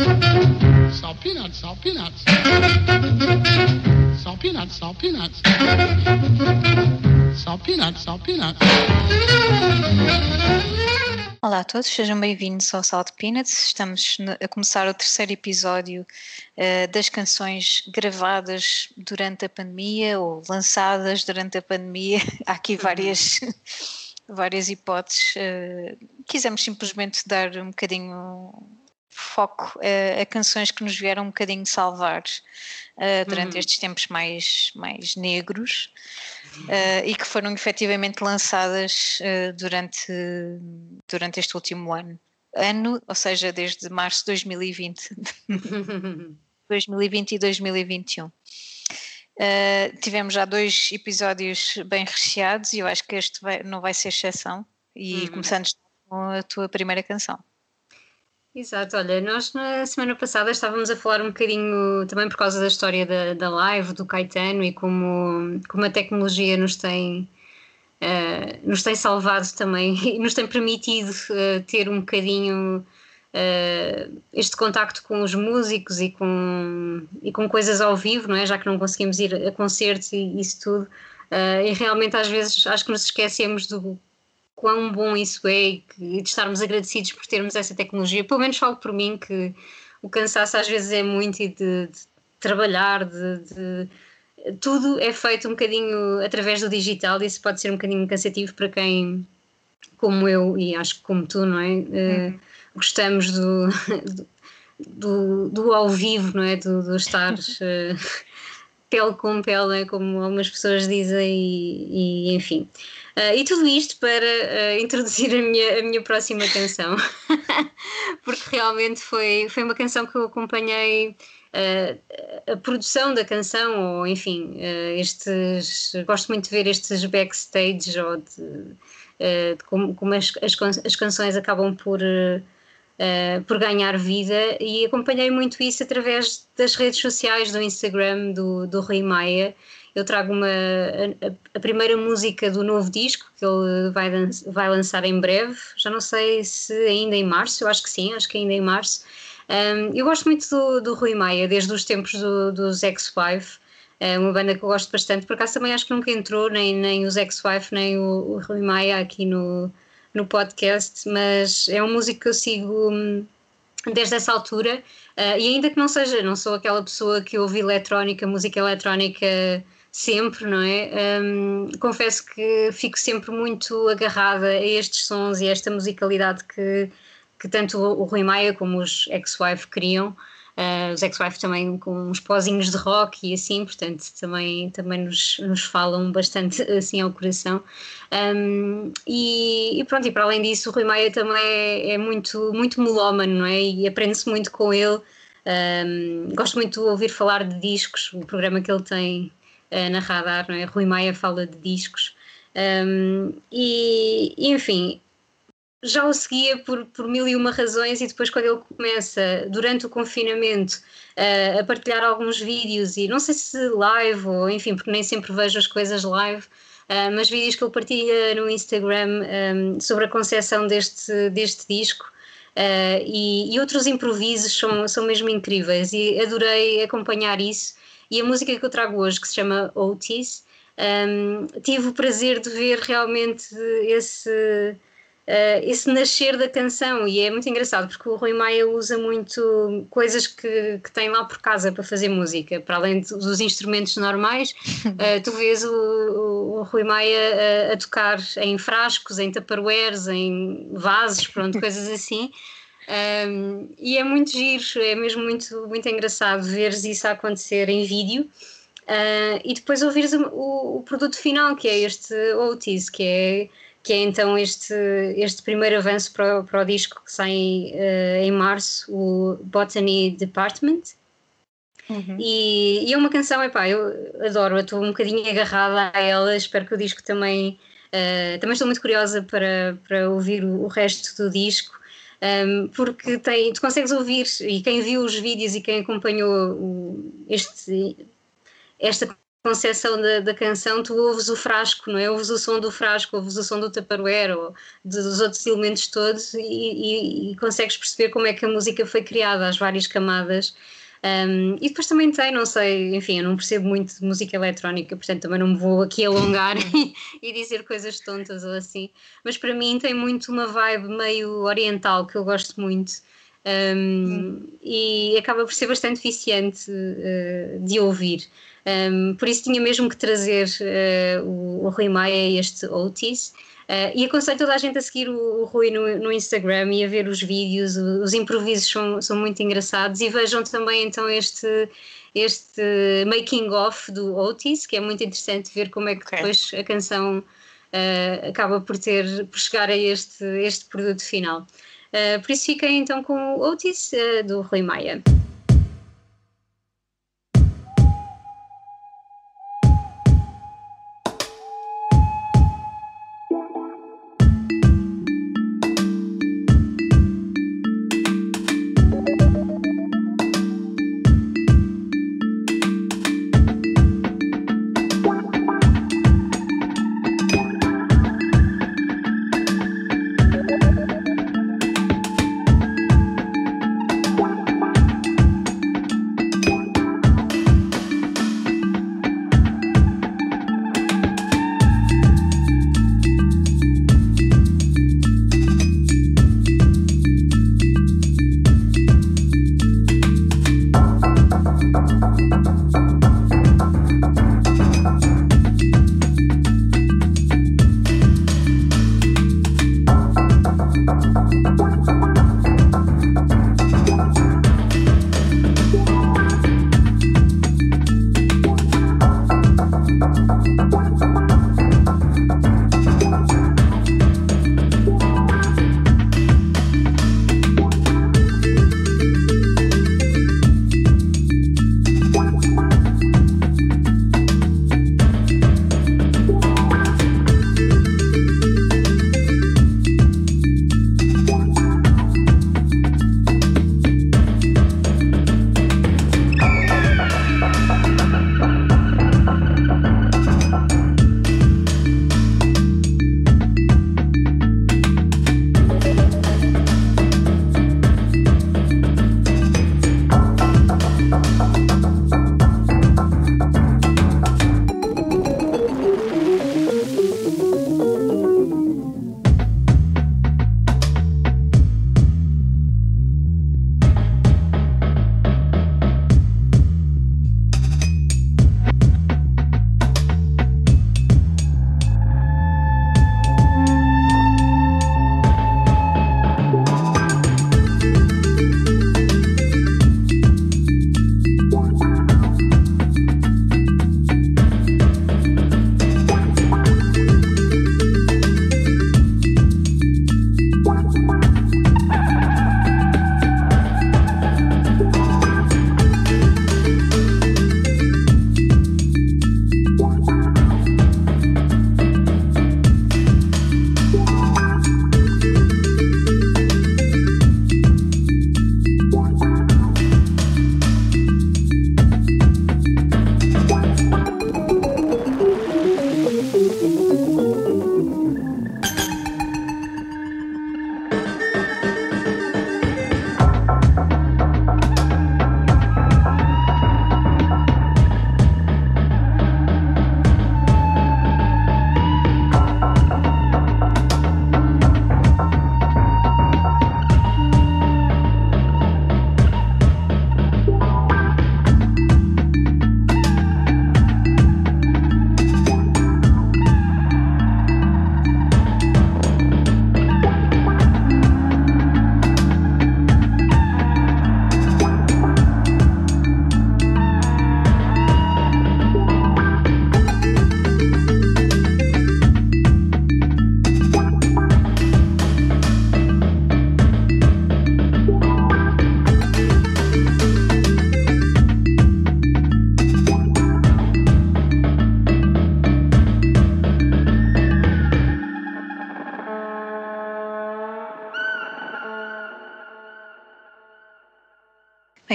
Salt peanuts, salt peanuts. Salt peanuts, salt peanuts. Salt peanuts, salt peanuts. Olá a todos, sejam bem-vindos ao Salt Peanuts. Estamos a começar o terceiro episódio uh, das canções gravadas durante a pandemia ou lançadas durante a pandemia. Há aqui várias, várias hipóteses. Uh, quisemos simplesmente dar um bocadinho foco a, a, canções que nos vieram um bocadinho salvar uh, durante uhum. estes tempos mais, mais negros uh, e que foram efetivamente lançadas uh, durante, durante este último ano. Ano, ou seja, desde março de 2020. 2020 e 2021. Uh, tivemos já dois episódios bem recheados e eu acho que este vai, não vai ser exceção. E uhum. começando com a tua primeira canção. Exato, olha, nós na semana passada estávamos a falar um bocadinho também por causa da história da, da live, do Caetano e como, como a tecnologia nos tem, uh, nos tem salvado também e nos tem permitido uh, ter um bocadinho uh, este contacto com os músicos e com, e com coisas ao vivo, não é? Já que não conseguimos ir a concertos e isso tudo. e realmente às vezes acho que nos esquecemos do quão bom isso é e, de estarmos agradecidos por termos essa tecnologia. Pelo menos falo por mim que o cansaço às vezes é muito e de, de trabalhar, de, de, tudo é feito um bocadinho através do digital e isso pode ser um bocadinho cansativo para quem, como eu e acho que como tu, não é? Uhum. Uh, gostamos do, do, do, ao vivo, não é? Do, do estar uh, pele com pele, é? como algumas pessoas dizem, e, e enfim. Uh, e tudo isto para uh, introduzir a minha, a minha próxima canção, porque realmente foi, foi uma canção que eu acompanhei uh, a produção da canção, ou enfim, estes. Gosto muito de ver estes backstage ou de, de como, como as, as, as, canções acabam por. por ganhar vida e acompanhei muito isso através das redes sociais, do Instagram do, do Rui Maia, eu trago uma, a, a, primeira música do novo disco que ele vai, vai lançar em breve. Já não sei se ainda em março, eu acho que sim, acho que ainda em março. Um, eu gosto muito do, do Rui Maia, desde os tempos do, dos X5. É uma banda que eu gosto bastante. Por acaso também acho que nunca entrou nem, nem os X5 nem o, o Rui Maia aqui no, no podcast, mas é um músico que eu sigo hum, desde essa altura. Uh, e ainda que não seja, não sou aquela pessoa que ouve eletrónica, música eletrónica sempre, não é? Um, confesso que fico sempre muito agarrada a estes sons e a esta musicalidade que, que tanto o Rui Maia como os Ex-Wife criam. Uh, os Ex-Wife também com uns pozinhos de rock e assim, portanto também, também nos, nos falam bastante assim ao coração. Um, e, e, pronto, e para além disso, o Rui Maia também é, é muito, muito melómano, não é? E aprende-se muito com ele. Um, gosto muito de ouvir falar de discos, o programa que ele tem na Radar, não é? Rui Maia fala de discos. Um, e, enfim, já o seguia por, por mil e uma razões e depois quando ele começa durante o confinamento uh, a partilhar alguns vídeos e não sei se live ou enfim, porque nem sempre vejo as coisas live, uh, mas vídeos que ele partilha no Instagram um, sobre a concepção deste, deste disco uh, e, e, outros improvisos são, são mesmo incríveis e adorei acompanhar isso e a música que eu trago hoje, que se chama Otis, um, tive o prazer de ver realmente esse, uh, esse nascer da canção e é muito engraçado porque o Rui Maia usa muito coisas que, que tem lá por casa para fazer música, para além dos instrumentos normais, uh, tu vês o, o, o Rui Maia a, a, tocar em frascos, em tupperwares, em vasos, pronto, coisas assim. Um, e é muito giro, é mesmo muito, muito engraçado ver isso a acontecer em vídeo uh, e depois ouvires o, o, o, produto final, que é este Otis, que é, que é então este, este primeiro avanço para, para o disco que sai uh, em março, o Botany Department. Uhum. E, e, é uma canção, epá, eu adoro, estou um bocadinho agarrada a ela, espero que o disco também. Uh, também estou muito curiosa para, para ouvir o, o resto do disco um, porque tem, tu consegues ouvir, e quem viu os vídeos e quem acompanhou este, esta concepção da, da, canção, tu ouves o frasco, não é? Ouves o som do frasco, ouves o som do tupperware ou dos outros elementos todos e, e, e consegues perceber como é que a música foi criada, as várias camadas. Um, e depois também tem, não sei, enfim, eu não percebo muito de música eletrónica, portanto também não me vou aqui alongar e, e dizer coisas tontas ou assim, mas para mim tem muito uma vibe meio oriental que eu gosto muito. Um, e acaba por ser bastante viciante uh, de ouvir. Um, por isso tinha mesmo que trazer uh, o, o Rui Maia e este Otis. Uh, e aconselho toda a gente a seguir o, o Rui no, no, Instagram e a ver os vídeos, os improvisos são, são muito engraçados e vejam também então este, este making of do Otis, que é muito interessante ver como é que okay. depois a canção uh, acaba por ter por chegar a este, este produto final. Uh, por isso fiquem então com o Otis do Rui Maia.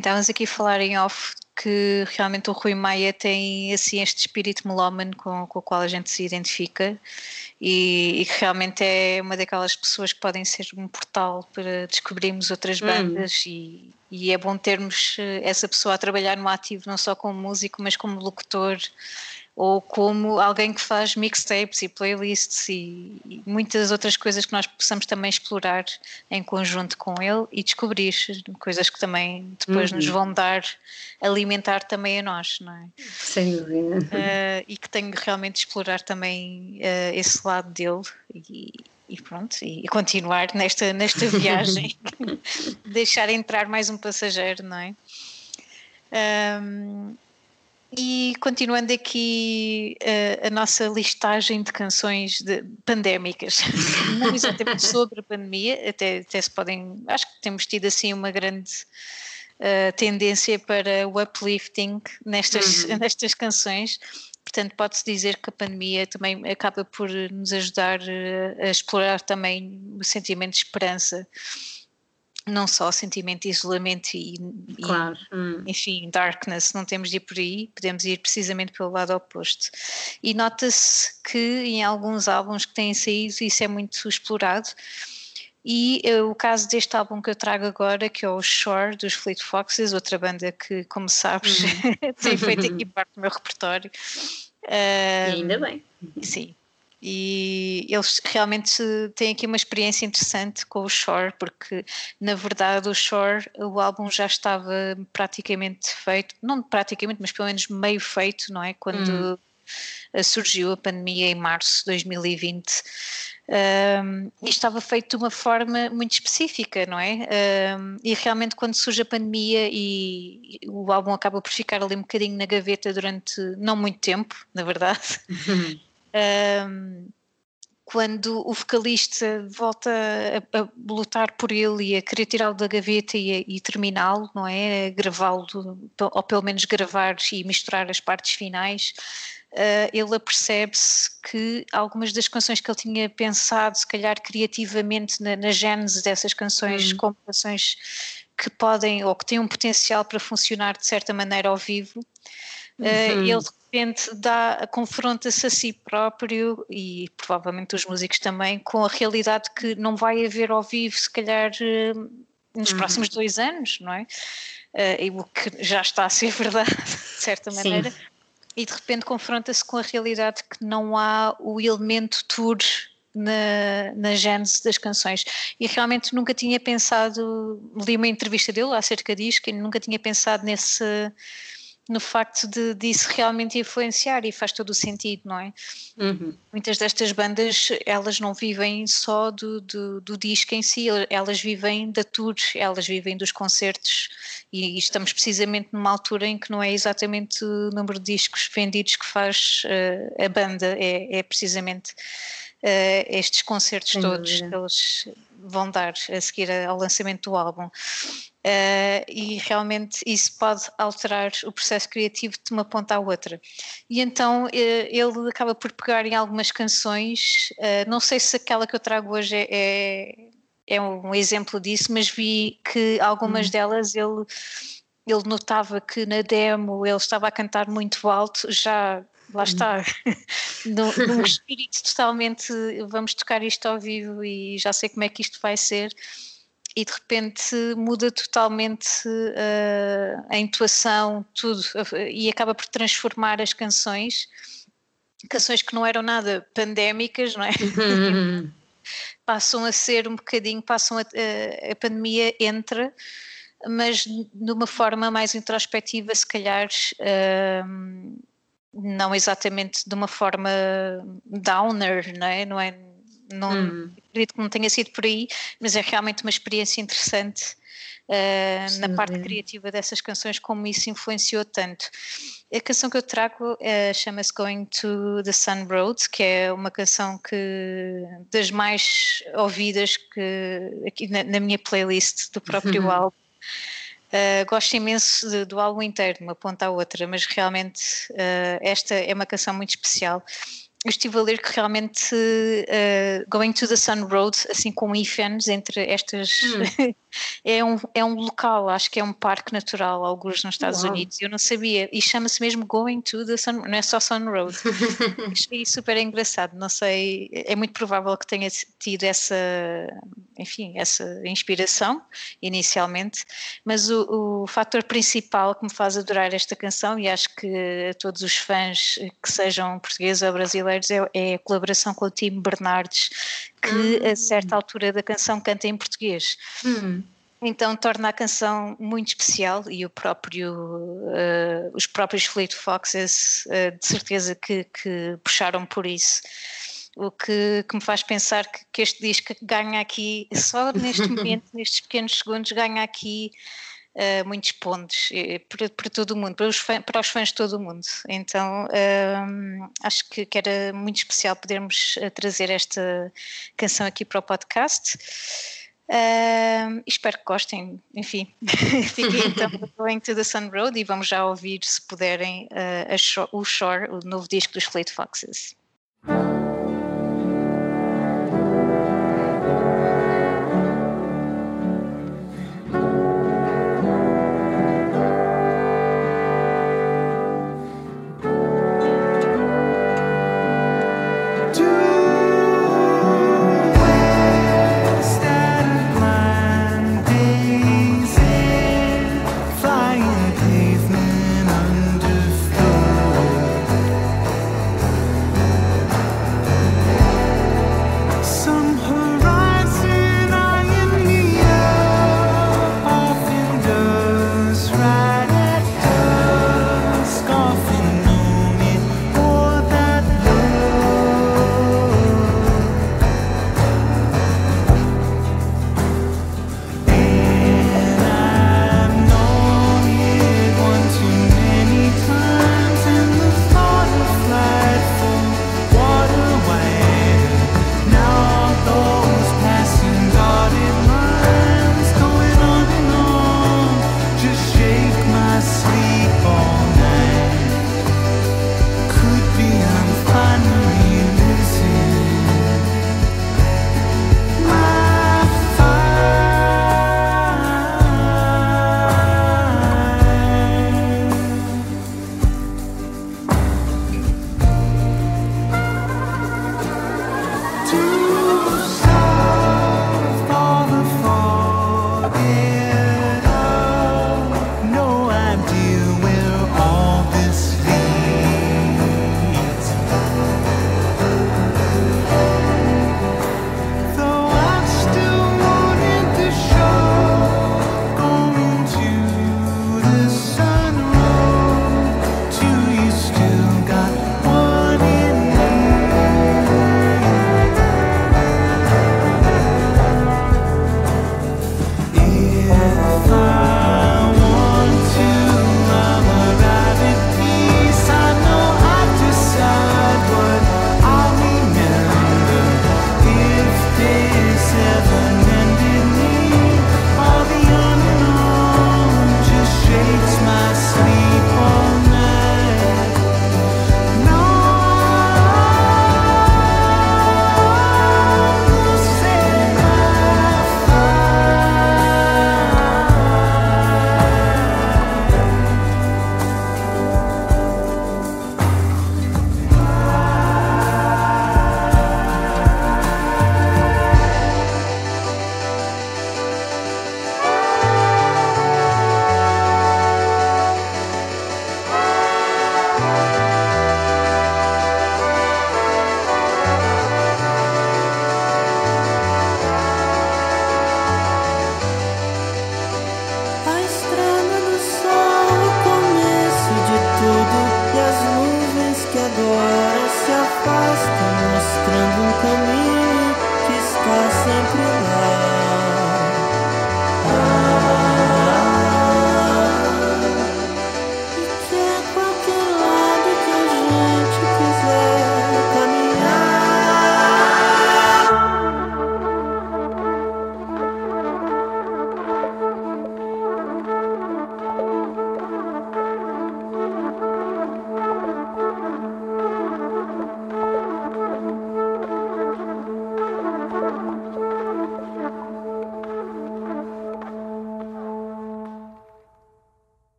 Estávamos aqui a falar em off porque realmente o Rui Maia tem assim este espírito melómano com, com o qual a gente se identifica e, e, que realmente é uma daquelas pessoas que podem ser um portal para descobrirmos outras hum. bandas hum. e, e, é bom termos eh, essa pessoa a trabalhar no ativo não só como músico mas como locutor ou como alguém que faz mixtapes e playlists e, e, muitas outras coisas que nós possamos também explorar em conjunto com ele e descobrir coisas que também depois uhum. nos vão dar, alimentar também a nós, não é? Sem dúvida. Uh, e que tenho realmente de explorar também uh, esse lado dele e, e pronto, e continuar nesta, nesta viagem, deixar entrar mais um passageiro, não é? Um, e continuando aqui uh, a nossa listagem de canções de, pandémicas, não exatamente sobre a pandemia, até, até se podem, acho que temos tido assim uma grande uh, tendência para o uplifting nestas, uhum. nestas canções, portanto pode-se dizer que a pandemia também acaba por nos ajudar uh, a explorar também o sentimento de esperança não só sentimento de isolamento e, claro. e hum. enfim, darkness, não temos de ir por aí, podemos ir precisamente pelo lado oposto. E nota-se que em alguns álbuns que têm saído isso é muito explorado. E uh, o caso deste álbum que eu trago agora, que é o Shore dos Fleet Foxes, outra banda que, como sabes, hum. tem feito aqui parte do meu repertório. Uh, e ainda bem. Sim, e eles realmente têm aqui uma experiência interessante com o Shore, porque na verdade o Shore, o álbum já estava praticamente feito, não praticamente, mas pelo menos meio feito, não é? Quando hum. surgiu a pandemia em março de 2020. Um, e estava feito de uma forma muito específica, não é? Um, e realmente quando surge a pandemia e, o álbum acaba por ficar ali um bocadinho na gaveta durante não muito tempo, na verdade. Um, quando o vocalista volta a, a, lutar por ele e a querer tirá-lo da gaveta e, e terminá-lo, não é? Gravá-lo, ou pelo menos gravar e misturar as partes finais, uh, ele apercebe-se que algumas das canções que ele tinha pensado, se calhar criativamente na, na gênese dessas canções, hum. como canções que podem ou que têm um potencial para funcionar de certa maneira ao vivo, uh, ele repente dá, confronta-se a si próprio e provavelmente os músicos também com a realidade que não vai haver ao vivo se calhar eh, nos uhum. próximos dois anos, não é? Uh, o que já está a ser verdade, de certa maneira, Sim. e de repente confronta-se com a realidade que não há o elemento tour na, na gênese das canções. E realmente nunca tinha pensado, li uma entrevista dele acerca disso, que nunca tinha pensado nesse no facto de disso realmente influenciar e faz todo o sentido, não é? Uhum. Muitas destas bandas elas não vivem só do, do, do, disco em si, elas vivem da tour, elas vivem dos concertos e estamos precisamente numa altura em que não é exatamente o número de discos vendidos que faz uh, a banda, é, é precisamente uh, estes concertos Sem todos que eles vão dar a seguir ao lançamento do álbum. Uh, e realmente isso pode alterar o processo criativo de uma ponta à outra. E então uh, ele acaba por pegar em algumas canções, uh, não sei se aquela que eu trago hoje é, é, é um exemplo disso, mas vi que algumas uhum. delas ele, ele notava que na demo ele estava a cantar muito alto, já lá está, num, num espírito totalmente vamos tocar isto ao vivo e já sei como é que isto vai ser e de repente muda totalmente uh, a intuação, tudo, e acaba por transformar as canções, canções que não eram nada pandémicas, não é? passam a ser um bocadinho, passam a, a, a pandemia entra, mas de uma forma mais introspectiva, se calhar. Uh, não exatamente de uma forma downer, não é? Não é não hum. acredito que não tenha sido por aí, mas é realmente uma experiência interessante uh, na parte criativa dessas canções, como isso influenciou tanto. A canção que eu trago uh, chama-se Going to the Sun Road, que é uma canção que das mais ouvidas que aqui na, na minha playlist do próprio uhum. álbum. Uh, gosto imenso de, do álbum inteiro, de uma ponta à outra, mas realmente uh, esta é uma canção muito especial eu estive a ler que realmente uh, Going to the Sun Road, assim com hífenes entre estas, hum. é, um, é um local, acho que é um parque natural, alguns nos Estados Uau. Unidos, eu não sabia, e chama-se mesmo Going to the Sun, não é só Sun Road. Achei super engraçado, não sei, é muito provável que tenha tido essa, enfim, essa inspiração inicialmente, mas o, o fator principal que me faz adorar esta canção, e acho que todos os fãs que sejam portugueses ou brasileiros, é, é a colaboração com o Tim Bernardes, que a certa altura da canção canta em português. Hum. Então torna a canção muito especial e próprio, uh, os próprios Fleet Foxes uh, de certeza que, que, puxaram por isso. O que, que me faz pensar que, que, este disco ganha aqui, só neste momento, nestes pequenos segundos, ganha aqui uh, muitos pontos para, para, todo o mundo, para os, fãs, para os fãs de todo o mundo. Então acho que, que, era muito especial podermos trazer esta canção aqui para o podcast. Uh, espero que gostem, enfim. Fiquem então Going to the Sun Road e vamos já ouvir, se puderem, uh, o Shore, o novo disco dos Fleet Foxes.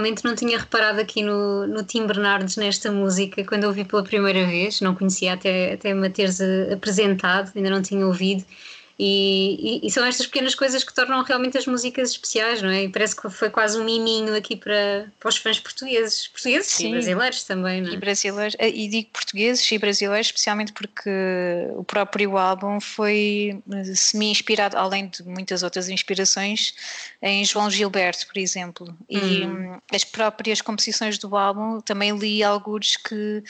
Realmente não tinha reparado aqui no, no Tim Bernardes nesta música quando ouvi pela primeira vez, não conhecia até, até me teres apresentado, ainda não tinha ouvido. E, e, e, são estas pequenas coisas que tornam realmente as músicas especiais, não é? E parece que foi quase um miminho aqui para, para os fãs portugueses, portugueses Sim. e brasileiros também, não é? E brasileiros, eh, e digo portugueses e brasileiros, especialmente porque o próprio álbum foi eh, semi-inspirado, além de muitas outras inspirações, em João Gilberto, por exemplo. E hum. as próprias composições do álbum também li alguns que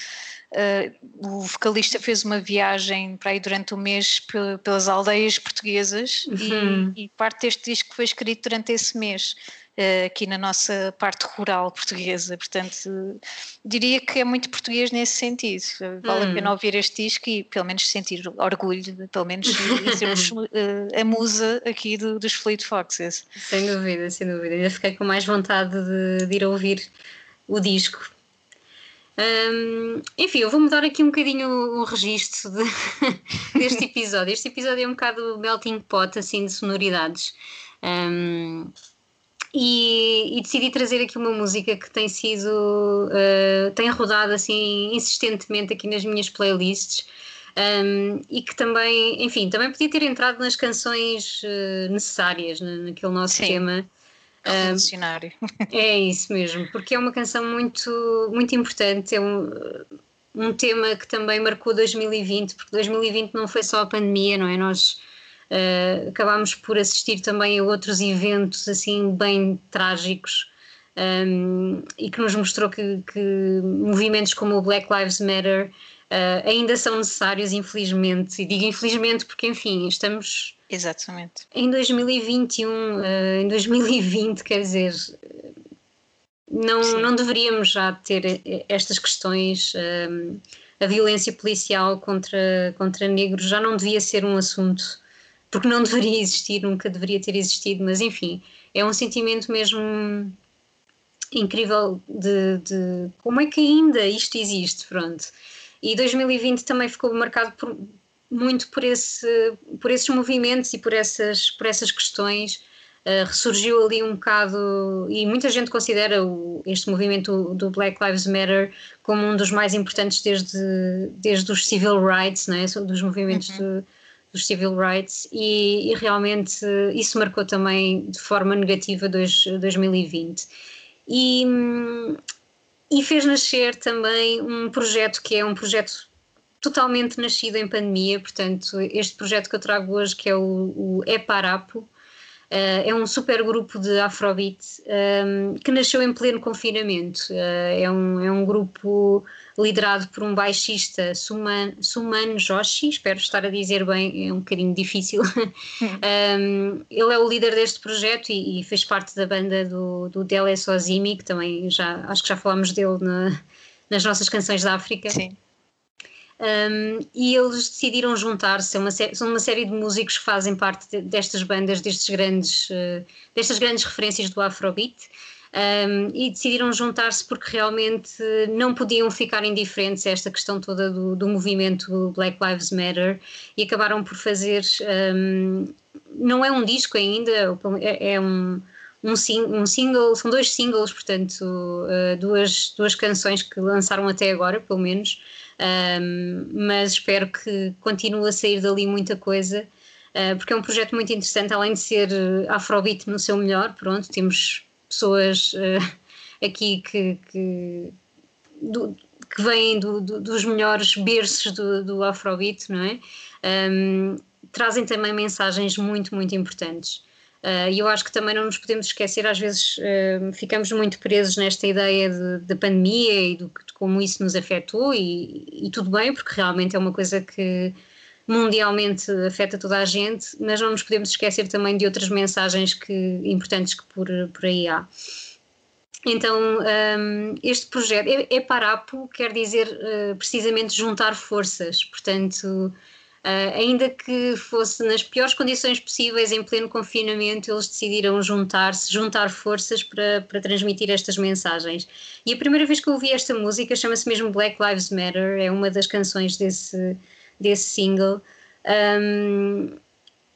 Uh, o vocalista fez uma viagem para aí durante o mês pelas aldeias portuguesas uhum. e, e, parte deste disco foi escrito durante esse mês. Uh, aqui na nossa parte rural portuguesa, portanto diria que é muito português nesse sentido. Vale a pena hum. ouvir este disco e pelo menos sentir orgulho, pelo menos sermos uh, a musa aqui do, dos Fleet Foxes. Sem dúvida, sem dúvida. Ainda fiquei com mais vontade de, de ir ouvir o disco um, enfim, eu vou mudar aqui um bocadinho o, registro de, deste episódio. Este episódio é um bocado melting pot assim, de sonoridades. Um, e, e, decidi trazer aqui uma música que tem sido uh, tem rodado assim insistentemente aqui nas minhas playlists um, e que também, enfim, também podia ter entrado nas canções uh, necessárias naquele nosso Sim. tema Revolucionário. é isso mesmo, porque é uma canção muito, muito importante, é um, um tema que também marcou 2020, porque 2020 não foi só a pandemia, não é? Nós uh, acabámos por assistir também a outros eventos assim bem trágicos um, e que nos mostrou que, que movimentos como o Black Lives Matter uh, ainda são necessários, infelizmente. E digo infelizmente porque, enfim, estamos Exatamente. Em 2021, uh, eh, em 2020, quer dizer, não, não deveríamos já ter estas questões. Um, a violência policial contra, contra negros já não devia ser um assunto, porque não deveria existir, nunca deveria ter existido, mas enfim, é um sentimento mesmo incrível de, de como é que ainda isto existe, pronto. E 2020 também ficou marcado por, muito por, esse, por esses movimentos e por essas, por essas questões. Uh, ressurgiu ali um bocado, e muita gente considera o, este movimento do Black Lives Matter como um dos mais importantes desde, desde os civil rights, né, dos movimentos uhum. de, dos civil rights, e, e, realmente isso marcou também de forma negativa dois, 2020. E, e fez nascer também um projeto que é um projeto totalmente nascido em pandemia, portanto, este projeto que eu trago hoje, que é o, o Eparapo, Uh, é um super grupo de Afrobeat um, que nasceu em pleno confinamento. Uh, é, um, é um grupo liderado por um baixista, Suman, Suman Joshi, espero estar a dizer bem, é um bocadinho difícil. um, ele é o líder deste projeto e, e, fez parte da banda do, do Dele Sozimi, que também já acho que já falámos dele na, nas nossas canções da África. Sim. Um, e eles decidiram juntar-se, uma são uma série de músicos que fazem parte de, destas bandas, destes grandes, uh, destas grandes referências do Afrobeat, um, e decidiram juntar-se porque realmente não podiam ficar indiferentes a esta questão toda do, do movimento Black Lives Matter e acabaram por fazer. Um, não é um disco ainda, é, é um, um, sing, um, single, são dois singles, portanto, uh, duas, duas canções que lançaram até agora, pelo menos um, mas espero que continue a sair dali muita coisa, uh, porque é um projeto muito interessante, além de ser afrobeat no seu melhor, pronto, temos pessoas uh, aqui que, que, do, que vêm do, do, dos melhores berços do, do afrobeat, não é? Um, trazem também mensagens muito, muito importantes. Uh, e eu acho que também não nos podemos esquecer, às vezes uh, ficamos muito presos nesta ideia de, pandemia e do, de como isso nos afetou, e, e, tudo bem, porque realmente é uma coisa que mundialmente afeta toda a gente, mas não nos podemos esquecer também de outras mensagens que, importantes que por, por aí há. Então, um, este projeto, é, é Parapo, quer dizer uh, precisamente juntar forças, portanto Uh, ainda que fosse nas piores condições possíveis, em pleno confinamento, eles decidiram juntar-se, juntar forças para, para transmitir estas mensagens. E a primeira vez que eu ouvi esta música chama-se mesmo Black Lives Matter, é uma das canções desse, desse single. Um,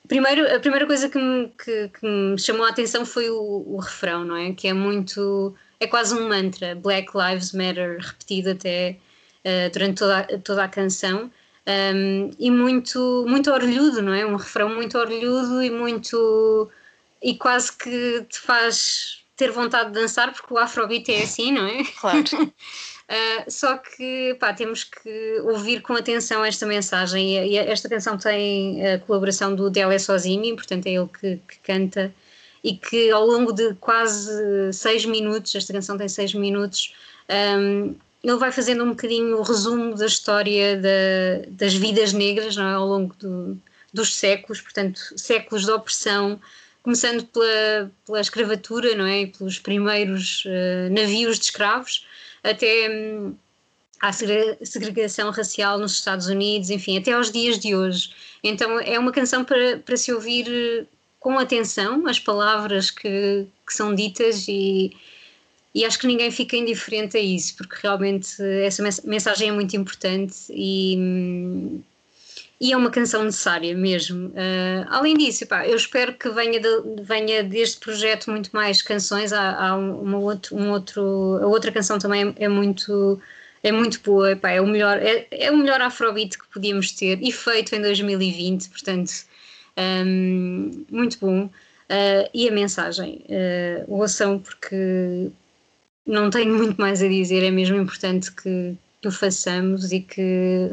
primeiro, a primeira coisa que me, que, que me chamou a atenção foi o, o refrão, não é? Que é muito é quase um mantra, Black Lives Matter, repetido até uh, durante toda, toda a canção. Um, e muito, muito orelhudo, não é? Um refrão muito orelhudo e muito. e quase que te faz ter vontade de dançar, porque o Afrobeat é assim, não é? Claro. Uh, só que pá, temos que ouvir com atenção esta mensagem e, e esta canção tem a colaboração do Dele Sozimi, portanto é ele que, que, canta e que ao longo de quase seis minutos, esta canção tem seis minutos, um, ele vai fazendo um bocadinho o resumo da história da, das vidas negras não é? ao longo do, dos séculos, portanto séculos de opressão, começando pela, pela escravatura não é? e pelos primeiros uh, navios de escravos, até hum, à segregação racial nos Estados Unidos, enfim, até aos dias de hoje. Então é uma canção para, para se ouvir eh, com atenção as palavras que, que são ditas e, e acho que ninguém fica indiferente a isso, porque realmente essa mensagem é muito importante e, e é uma canção necessária mesmo. Uh, além disso, pá, eu espero que venha, de, venha deste projeto muito mais canções. Há, há uma outro, um outro, a outra canção também é, é muito é muito boa, pá, é o melhor é, é o melhor Afrobeat que podíamos ter e feito em 2020, portanto um, muito bom. Uh, e a mensagem, uh, ouçam porque não tenho muito mais a dizer, é mesmo importante que, que o façamos e que,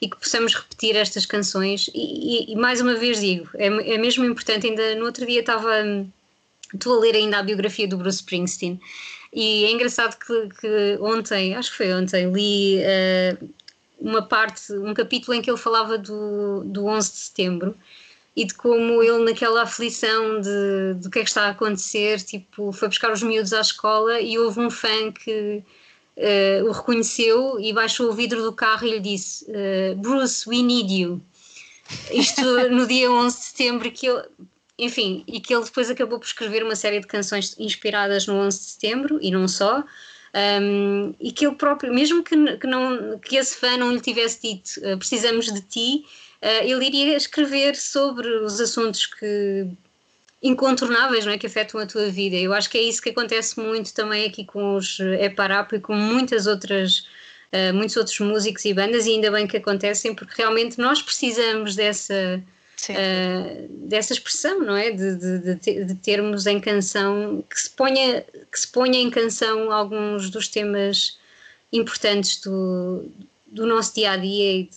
e que possamos repetir estas canções. E, e, e mais uma vez digo, é, é, mesmo importante. Ainda no outro dia estava. Estou a ler ainda a biografia do Bruce Springsteen e é engraçado que, que ontem, acho que foi ontem, li uh, uma parte, um capítulo em que ele falava do, do 11 de setembro e de como ele naquela aflição de, de o que é que está a acontecer, tipo, foi buscar os miúdos à escola e houve um fã que uh, o reconheceu e baixou o vidro do carro e lhe disse: uh, Bruce, we need you. Isto no dia 11 de setembro, que ele, enfim, e que ele depois acabou por escrever uma série de canções inspiradas no 11 de setembro e não só. Um, e que ele próprio, mesmo que, que, não, que esse fã não lhe tivesse dito uh, precisamos de ti, ele iria escrever sobre os assuntos que incontornáveis não é, que afetam a tua vida. Eu acho que é isso que acontece muito também aqui com os Eparapo e com muitas outras, uh, muitos outros músicos e bandas, e ainda bem que acontecem, porque realmente nós precisamos dessa, uh, dessa expressão, não é? De, de, de, de, termos em canção, que se, ponha, que se ponha em canção alguns dos temas importantes do, do nosso dia a dia e,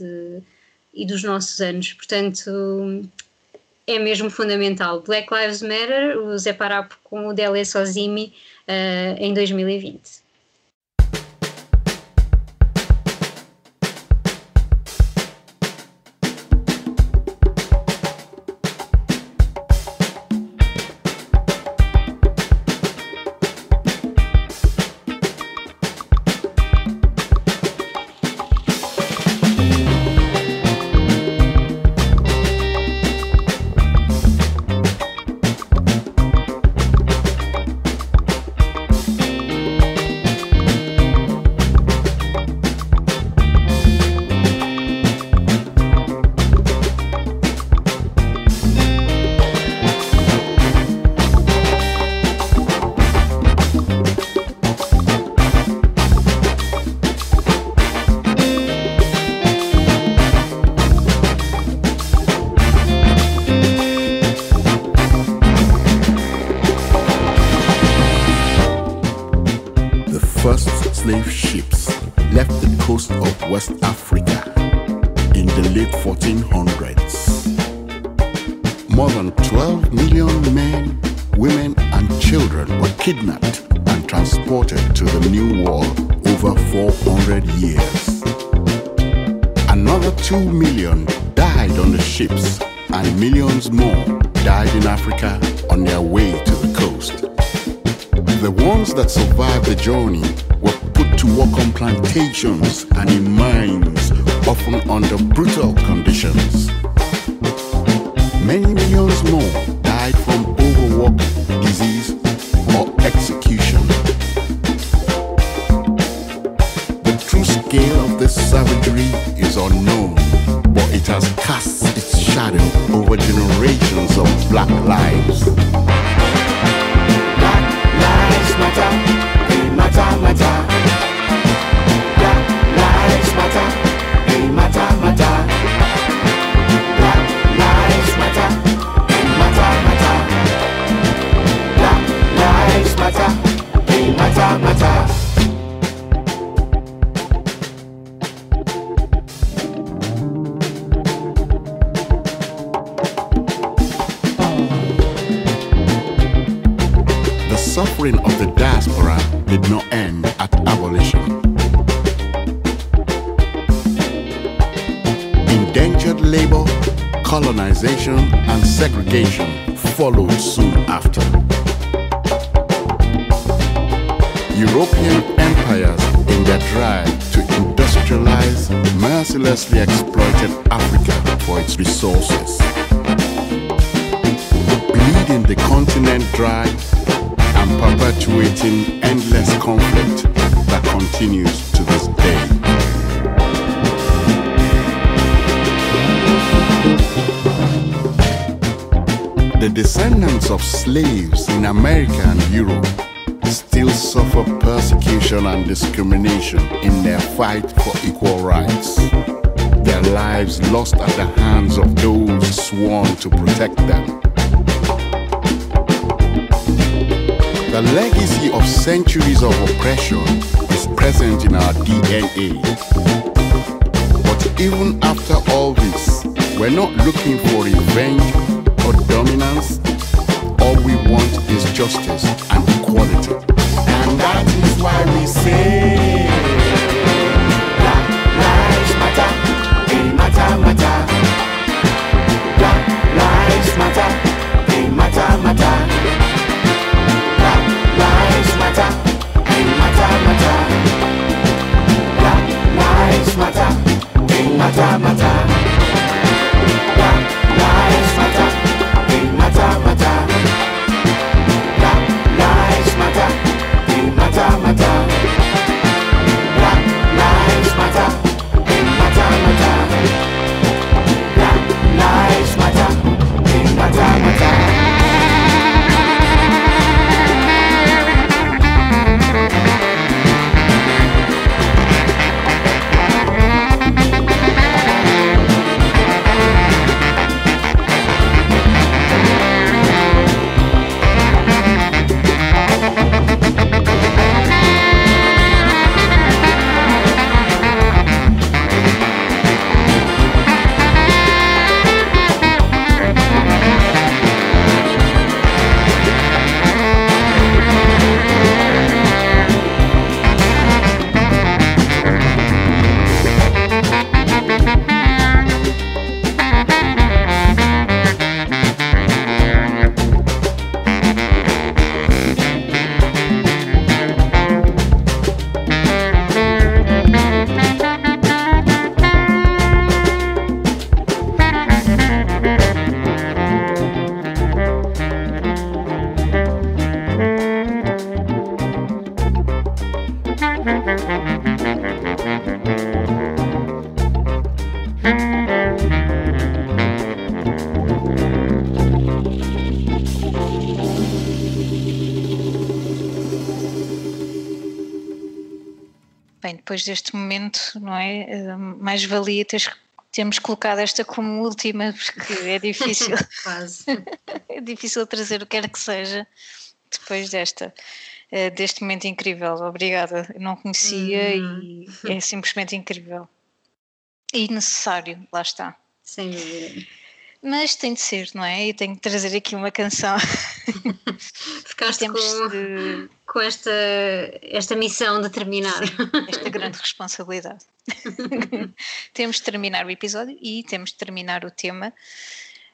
e dos nossos anos. Portanto é mesmo fundamental. Black Lives Matter, o Zé Parapo com o Dele Sozimi uh, em 2020. first slave ships left the coast of West Africa in the late 1400s. More than 12 million men, women, and children were kidnapped and transported to the New World over 400 years. Another 2 million died on the ships, and millions more died in Africa on their way to the coast. The ones that survived the journey were put to work on plantations and in mines, often under brutal conditions. Many millions more suffering of the diaspora did not end at abolition. Indentured labor, colonization, and segregation followed soon after. European empires, in their drive to industrialize, mercilessly exploited Africa for its resources. Bleeding the continent dry and perpetuating endless conflict that continues to this day. The descendants of slaves in America and Europe still suffer persecution and discrimination in their fight for equal rights. Their lives lost at the hands of those sworn to protect them. The legacy of centuries of oppression is present in our DNA. But even after all this, we're not looking for revenge or dominance. All we want is justice and equality. And that is why we say momento, não é? Eh, Mais valia teres, termos colocado esta como última, porque é difícil, Quase. é difícil trazer o que quer que seja depois desta, eh, deste momento incrível. Obrigada, não conhecia Uhum. e é simplesmente incrível. E necessário, lá está. Sem dúvida. Mas tem de ser, não é? E tenho de trazer aqui uma canção. Ficaste com, de, com esta, esta missão de terminar. esta grande responsabilidade. temos de terminar o episódio e temos de terminar o tema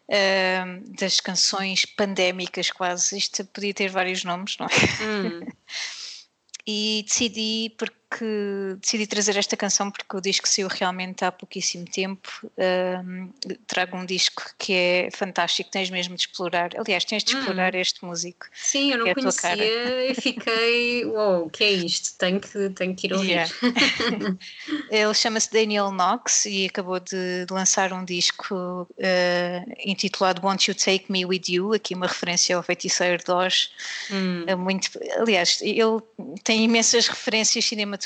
ahm, das canções pandémicas, quase. Isto podia ter vários nomes, não é? Hum, E decidi porque decidi trazer esta canção porque o disco saiu realmente há pouquíssimo tempo. Ahm, trago um disco que é fantástico, tens mesmo de explorar. Aliás, tens de Hum. explorar este músico. Sim, eu não É conhecia e fiquei. Uou, o que é isto? Tenho que, tenho que ir ouvir. Yeah. Ele chama-se Daniel Knox e acabou de, de lançar um disco eh, intitulado Won't You Take Me With You, aqui uma referência ao feiticeiro de Oz. Hum, É muito, aliás, ele tem imensas referências cinematográficas,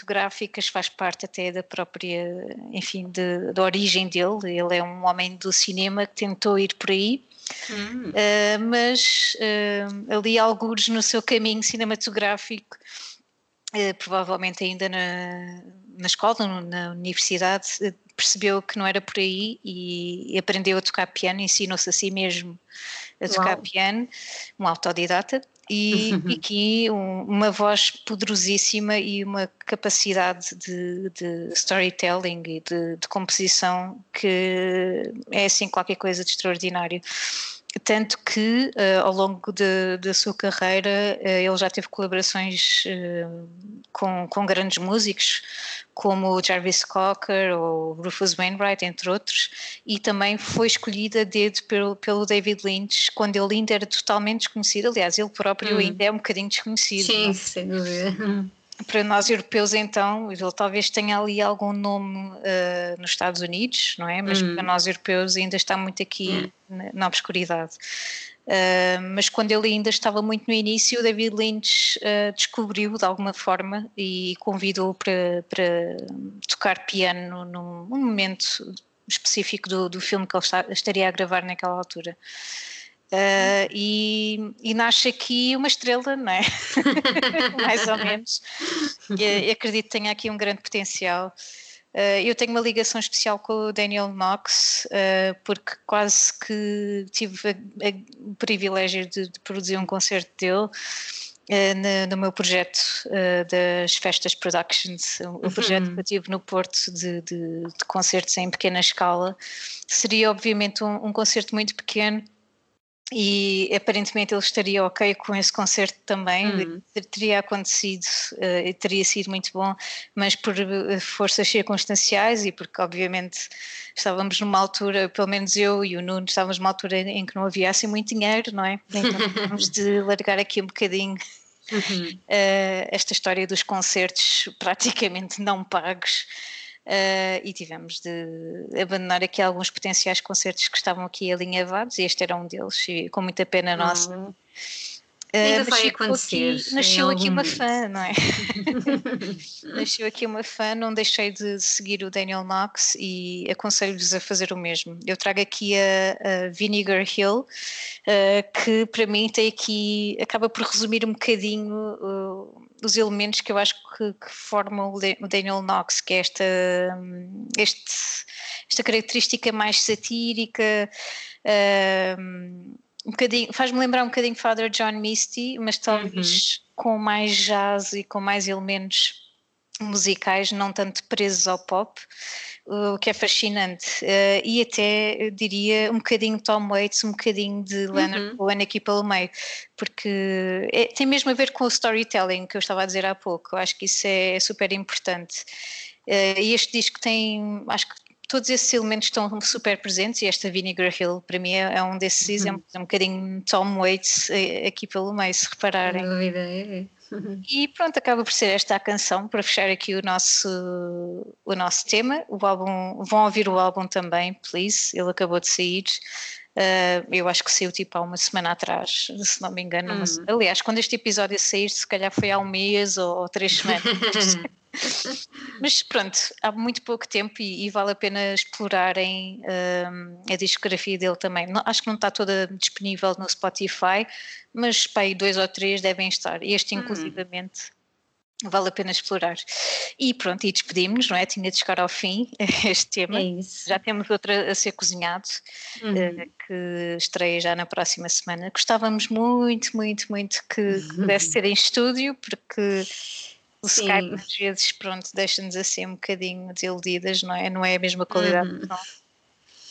faz parte até da própria, enfim, de- da origem dele. Ele é um homem do cinema que tentou ir por aí. hum, Uh, mas uh, ali alguns no seu caminho cinematográfico, uh, provavelmente ainda na, na escola, na universidade, percebeu que não era por aí e, e aprendeu a tocar piano, ensinou-se a si mesmo a tocar Uau. piano, um autodidata. E, e aqui um, uma voz poderosíssima e uma capacidade de, de storytelling e de, de, composição que é assim qualquer coisa de extraordinário. Tanto que uh, ao longo da sua carreira uh, ele já teve colaborações uh, com, com grandes músicos, como Jarvis Cocker ou Rufus Wainwright, entre outros, e também foi escolhida a dedo pelo, pelo David Lynch quando ele ainda era totalmente desconhecido. Aliás, ele próprio hum. ainda é um bocadinho desconhecido. Sim, não? sem dúvida para nós europeus, então, ele talvez tenha ali algum nome uh, nos Estados Unidos, não é? Mas hum. para nós europeus ainda está muito aqui hum. na, na obscuridade. Uh, mas quando ele ainda estava muito no início, o David Lynch uh, descobriu de alguma forma e convidou para, para tocar piano num, num momento específico do, do filme que ele está, estaria a gravar naquela altura. Uh, e, e, nasce aqui uma estrela, não é? Mais ou menos. E, acredito que tenha aqui um grande potencial. Uh, eu tenho uma ligação especial com o Daniel Knox, uh, porque quase que tive a, a, o privilégio de, de, produzir um concerto dele. No, no, meu projeto das Festas Productions, o uhum. projeto que eu tive no Porto de, de, de concertos em pequena escala, seria obviamente um, um concerto muito pequeno, e aparentemente ele estaria ok com esse concerto também, hum. teria acontecido uh, teria sido muito bom, mas por uh, forças circunstanciais e porque obviamente estávamos numa altura, pelo menos eu e o Nuno estávamos numa altura em que não havia assim muito dinheiro, não é? Então temos de largar aqui um bocadinho uhum. uh, esta história dos concertos praticamente não pagos uh, e tivemos de abandonar aqui alguns potenciais concertos que estavam aqui alinhavados e este era um deles, e com muita pena nossa. Uh, Ainda vai acontecer. Aqui, nasceu aqui uma fã, não é? nasceu aqui uma fã, não deixei de seguir o Daniel Knox e aconselho-vos a fazer o mesmo. Eu trago aqui a, a Vinegar Hill, uh, que para mim tem aqui, acaba por resumir um bocadinho uh, os elementos que eu acho que, que formam o Daniel Knox, que é esta, este, esta característica mais satírica, um, um bocadinho, faz-me lembrar um bocadinho Father John Misty, mas talvez uhum. com mais jazz e com mais elementos musicais, não tanto presos ao pop o que é fascinante. Uh, e até, diria, um bocadinho Tom Waits, um bocadinho de Leonard uhum. Cohen aqui pelo meio, porque é, tem mesmo a ver com o storytelling que eu estava a dizer há pouco. Eu acho que isso é super importante. Uh, e este disco tem, acho que todos esses elementos estão super presentes e esta Vinegar Hill para mim é, é um desses uhum. exemplos, é um bocadinho Tom Waits eh, aqui pelo meio, se repararem. Sem dúvida, é. E pronto, acaba por ser esta a canção para fechar aqui o nosso, o nosso tema. O álbum, vão ouvir o álbum também, please. Ele acabou de sair. Uh, eu acho que saiu tipo há uma semana atrás, se não me engano. Hum. aliás, quando este episódio sair, se calhar foi há um mês ou, ou três semanas. Mas pronto, há muito pouco tempo e, e vale a pena explorarem um, a discografia dele também. Não, acho que não está toda disponível no Spotify, mas aí dois ou três devem estar. Este, uhum. inclusivamente, vale a pena explorar. E pronto, e despedimos, não é? Tinha de chegar ao fim este tema. É já temos outra a ser cozinhado, uhum. uh, que estreia já na próxima semana. Gostávamos muito, muito, muito que uhum. pudesse ser em estúdio, porque o Sim. Skype às vezes pronto, deixa-nos assim um bocadinho desiludidas, não é? Não é a mesma qualidade uhum.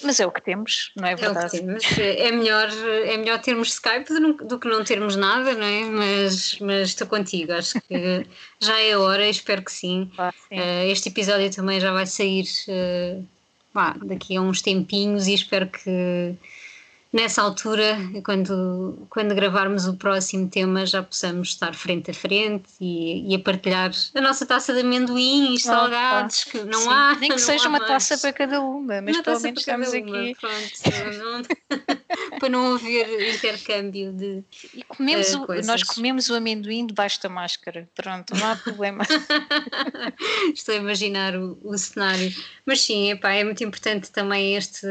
Mas é o que temos, não é verdade? É, temos. é, melhor, é melhor termos Skype do, do, que não termos nada, não é? Mas, mas estou contigo, acho que já é hora, espero que sim. Ah, sim. Uh, este episódio também já vai sair uh, daqui a uns tempinhos e espero que nessa altura, quando, quando gravarmos o próximo tema, já possamos estar frente a frente e, e a partilhar a nossa taça de amendoim e salgados, que não Sim. há. Nem que seja uma mais. taça para cada uma, mas uma pelo menos estamos aqui. Pronto, não, para não haver intercâmbio de. E comemos uh, o, nós comemos o amendoim debaixo da máscara, pronto, não há problema. Estou a imaginar o, o cenário. Mas sim, epá, é muito importante também este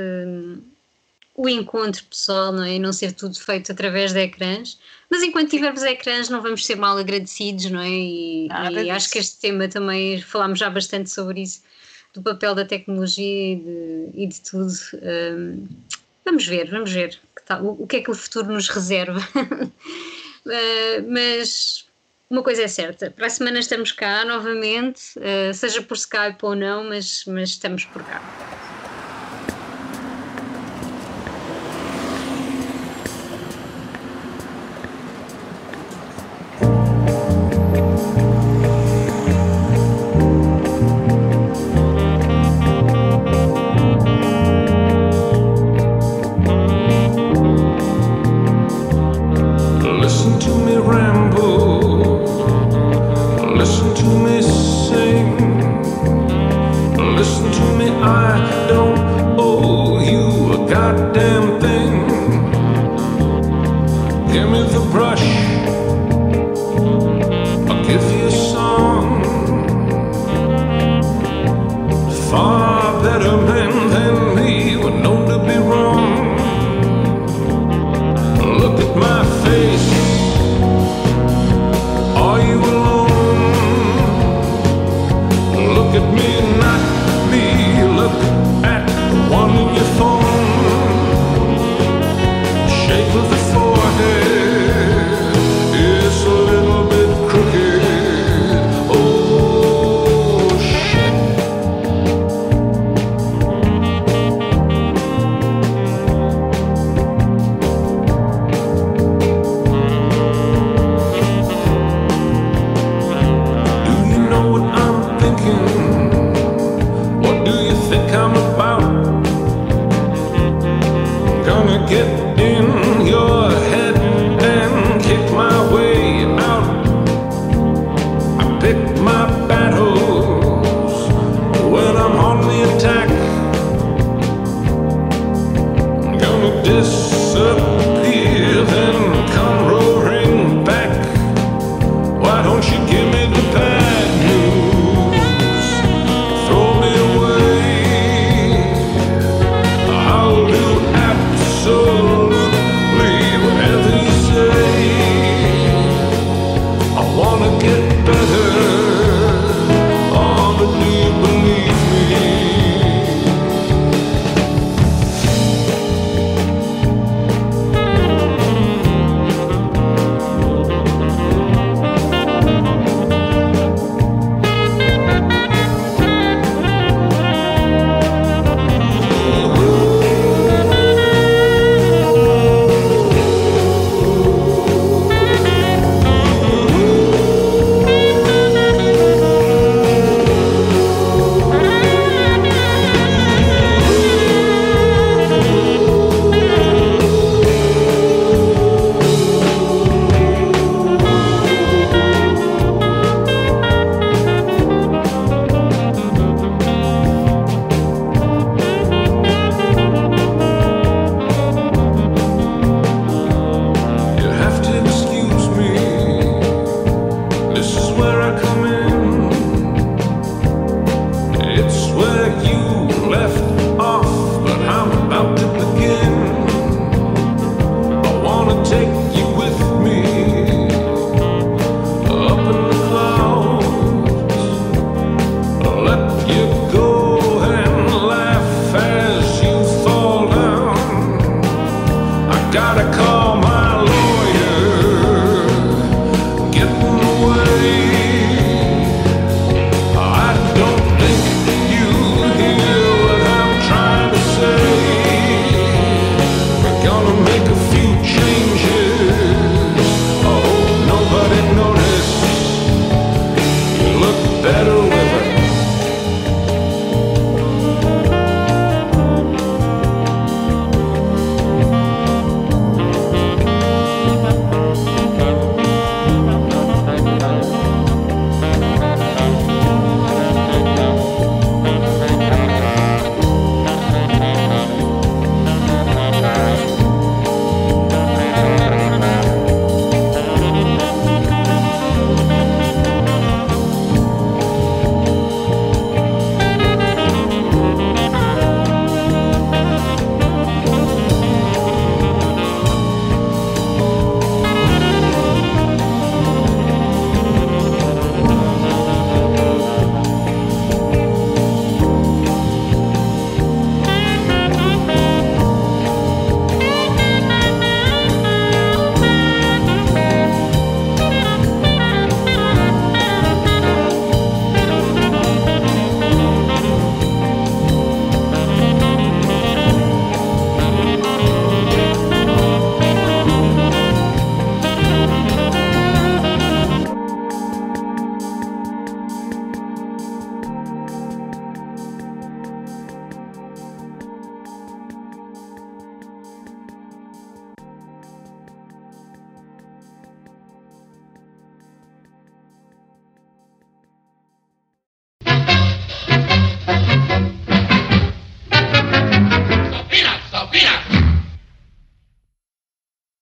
o encontro pessoal, não é? E não ser tudo feito através de ecrãs. Mas enquanto tivermos ecrãs, não vamos ser mal agradecidos, não é? E, e acho que este tema também falámos já bastante sobre isso, do papel da tecnologia e de, e de tudo. Um, vamos ver, vamos ver que tal, o, o, que é que o futuro nos reserva. eh, mas uma coisa é certa, para a semana estamos cá novamente, eh, seja por Skype ou não, mas, mas estamos por cá.